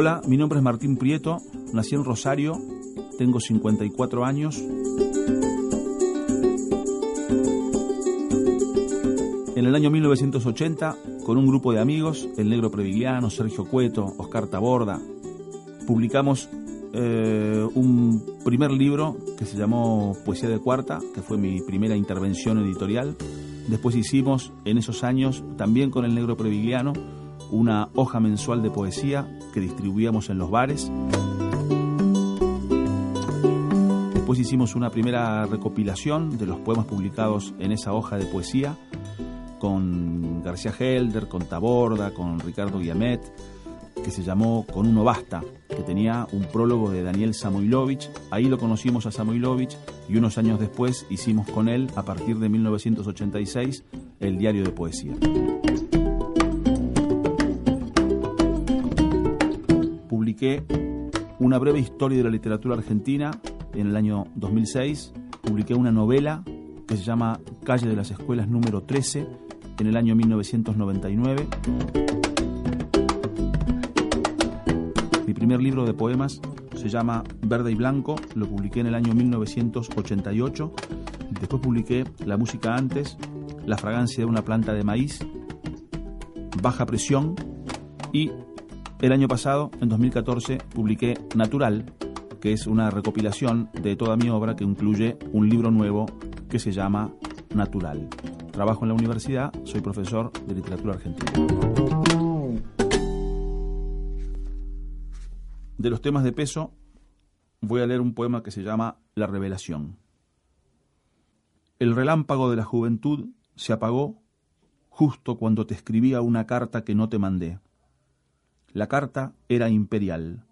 Hola, mi nombre es Martín Prieto, nací en Rosario, tengo 54 años. En el año 1980, con un grupo de amigos, el Negro Previgliano, Sergio Cueto, Oscar Taborda, publicamos eh, un primer libro que se llamó Poesía de Cuarta, que fue mi primera intervención editorial. Después hicimos en esos años, también con el Negro Previgliano, una hoja mensual de poesía que distribuíamos en los bares. Después hicimos una primera recopilación de los poemas publicados en esa hoja de poesía con García Helder, con Taborda, con Ricardo Guiamet, que se llamó Con uno basta, que tenía un prólogo de Daniel Samoilovich. Ahí lo conocimos a Samoilovich y unos años después hicimos con él, a partir de 1986, el diario de poesía. Publiqué una breve historia de la literatura argentina en el año 2006. Publiqué una novela que se llama Calle de las Escuelas número 13 en el año 1999. Mi primer libro de poemas se llama Verde y Blanco, lo publiqué en el año 1988. Después publiqué La música antes, La fragancia de una planta de maíz, Baja presión y el año pasado, en 2014, publiqué Natural, que es una recopilación de toda mi obra que incluye un libro nuevo que se llama Natural. Trabajo en la universidad, soy profesor de literatura argentina. De los temas de peso, voy a leer un poema que se llama La revelación. El relámpago de la juventud se apagó justo cuando te escribía una carta que no te mandé la carta era imperial.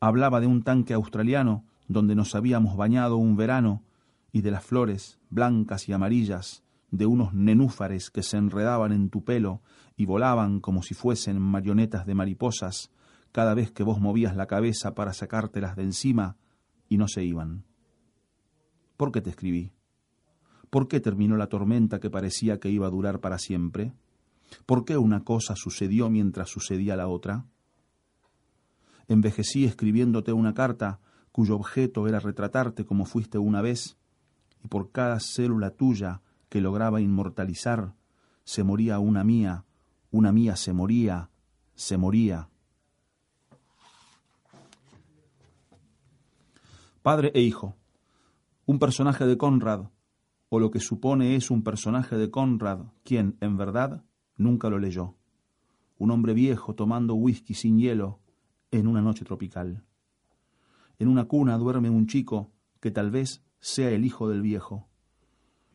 Hablaba de un tanque australiano donde nos habíamos bañado un verano y de las flores blancas y amarillas, de unos nenúfares que se enredaban en tu pelo y volaban como si fuesen marionetas de mariposas cada vez que vos movías la cabeza para sacártelas de encima y no se iban. ¿Por qué te escribí? ¿Por qué terminó la tormenta que parecía que iba a durar para siempre? ¿Por qué una cosa sucedió mientras sucedía la otra? Envejecí escribiéndote una carta cuyo objeto era retratarte como fuiste una vez, y por cada célula tuya que lograba inmortalizar, se moría una mía, una mía se moría, se moría. Padre e hijo, un personaje de Conrad, o lo que supone es un personaje de Conrad, quien, en verdad, nunca lo leyó. Un hombre viejo tomando whisky sin hielo en una noche tropical. En una cuna duerme un chico que tal vez sea el hijo del viejo.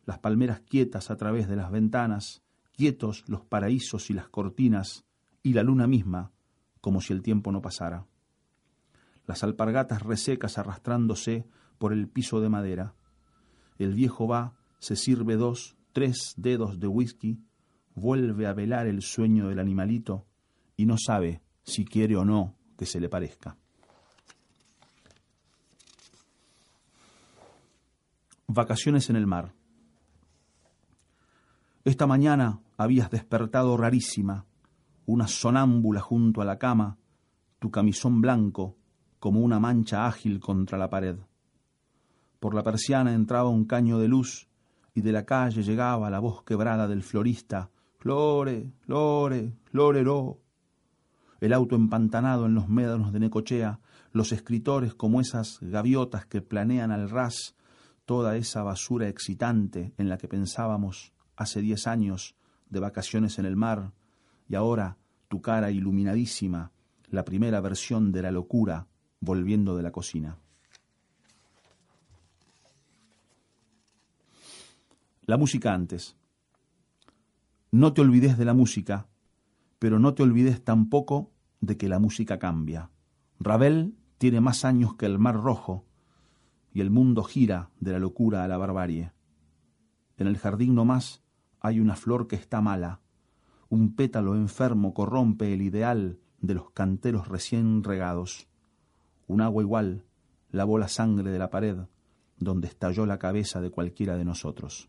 Las palmeras quietas a través de las ventanas, quietos los paraísos y las cortinas, y la luna misma, como si el tiempo no pasara. Las alpargatas resecas arrastrándose por el piso de madera. El viejo va, se sirve dos, tres dedos de whisky, vuelve a velar el sueño del animalito y no sabe si quiere o no que se le parezca. Vacaciones en el mar. Esta mañana habías despertado rarísima, una sonámbula junto a la cama, tu camisón blanco como una mancha ágil contra la pared. Por la persiana entraba un caño de luz y de la calle llegaba la voz quebrada del florista Flore, Flore, Florero. El auto empantanado en los médanos de Necochea, los escritores como esas gaviotas que planean al ras toda esa basura excitante en la que pensábamos hace diez años de vacaciones en el mar, y ahora tu cara iluminadísima, la primera versión de la locura volviendo de la cocina. La música antes. No te olvides de la música, pero no te olvides tampoco de que la música cambia. Ravel tiene más años que el Mar Rojo y el mundo gira de la locura a la barbarie. En el jardín no más hay una flor que está mala. Un pétalo enfermo corrompe el ideal de los canteros recién regados. Un agua igual lavó la sangre de la pared donde estalló la cabeza de cualquiera de nosotros.